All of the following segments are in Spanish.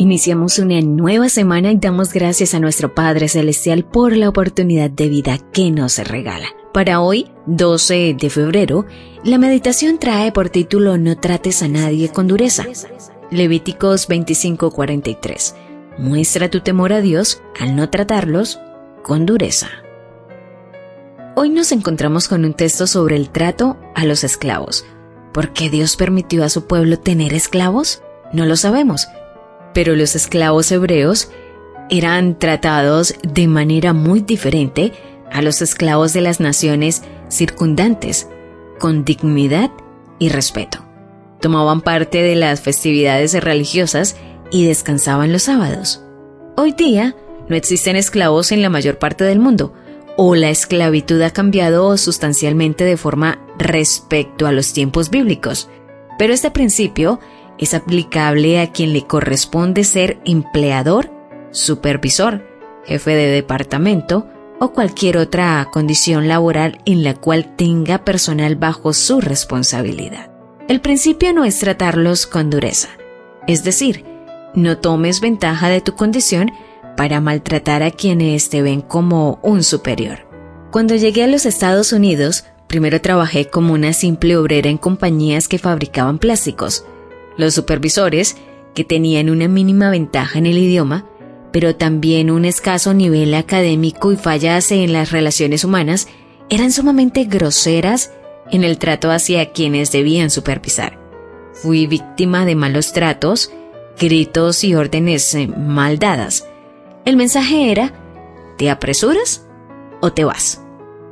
Iniciamos una nueva semana y damos gracias a nuestro Padre Celestial por la oportunidad de vida que nos regala. Para hoy, 12 de febrero, la meditación trae por título No trates a nadie con dureza. Levíticos 25:43. Muestra tu temor a Dios al no tratarlos con dureza. Hoy nos encontramos con un texto sobre el trato a los esclavos. ¿Por qué Dios permitió a su pueblo tener esclavos? No lo sabemos pero los esclavos hebreos eran tratados de manera muy diferente a los esclavos de las naciones circundantes, con dignidad y respeto. Tomaban parte de las festividades religiosas y descansaban los sábados. Hoy día no existen esclavos en la mayor parte del mundo, o la esclavitud ha cambiado sustancialmente de forma respecto a los tiempos bíblicos. Pero este principio es aplicable a quien le corresponde ser empleador, supervisor, jefe de departamento o cualquier otra condición laboral en la cual tenga personal bajo su responsabilidad. El principio no es tratarlos con dureza, es decir, no tomes ventaja de tu condición para maltratar a quienes te ven como un superior. Cuando llegué a los Estados Unidos, primero trabajé como una simple obrera en compañías que fabricaban plásticos, los supervisores, que tenían una mínima ventaja en el idioma, pero también un escaso nivel académico y fallas en las relaciones humanas, eran sumamente groseras en el trato hacia quienes debían supervisar. Fui víctima de malos tratos, gritos y órdenes eh, mal dadas. El mensaje era, ¿te apresuras o te vas?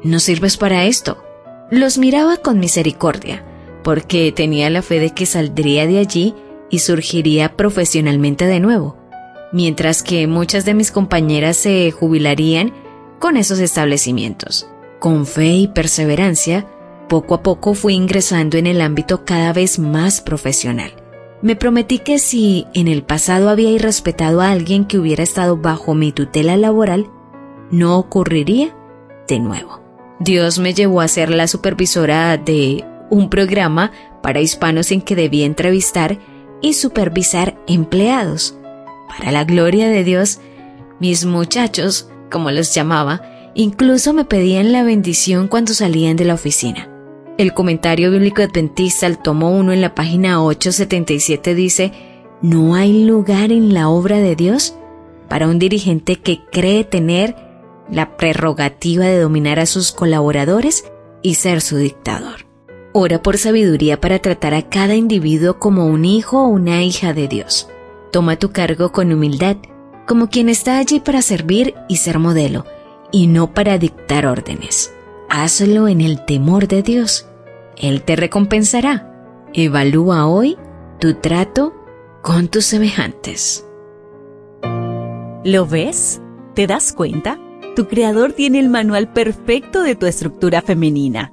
No sirves para esto. Los miraba con misericordia, porque tenía la fe de que saldría de allí y surgiría profesionalmente de nuevo, mientras que muchas de mis compañeras se jubilarían con esos establecimientos. Con fe y perseverancia, poco a poco fui ingresando en el ámbito cada vez más profesional. Me prometí que si en el pasado había irrespetado a alguien que hubiera estado bajo mi tutela laboral, no ocurriría de nuevo. Dios me llevó a ser la supervisora de un programa para hispanos en que debía entrevistar y supervisar empleados. Para la gloria de Dios, mis muchachos, como los llamaba, incluso me pedían la bendición cuando salían de la oficina. El comentario bíblico adventista al tomo 1 en la página 877 dice, no hay lugar en la obra de Dios para un dirigente que cree tener la prerrogativa de dominar a sus colaboradores y ser su dictador. Ora por sabiduría para tratar a cada individuo como un hijo o una hija de Dios. Toma tu cargo con humildad, como quien está allí para servir y ser modelo, y no para dictar órdenes. Hazlo en el temor de Dios. Él te recompensará. Evalúa hoy tu trato con tus semejantes. ¿Lo ves? ¿Te das cuenta? Tu creador tiene el manual perfecto de tu estructura femenina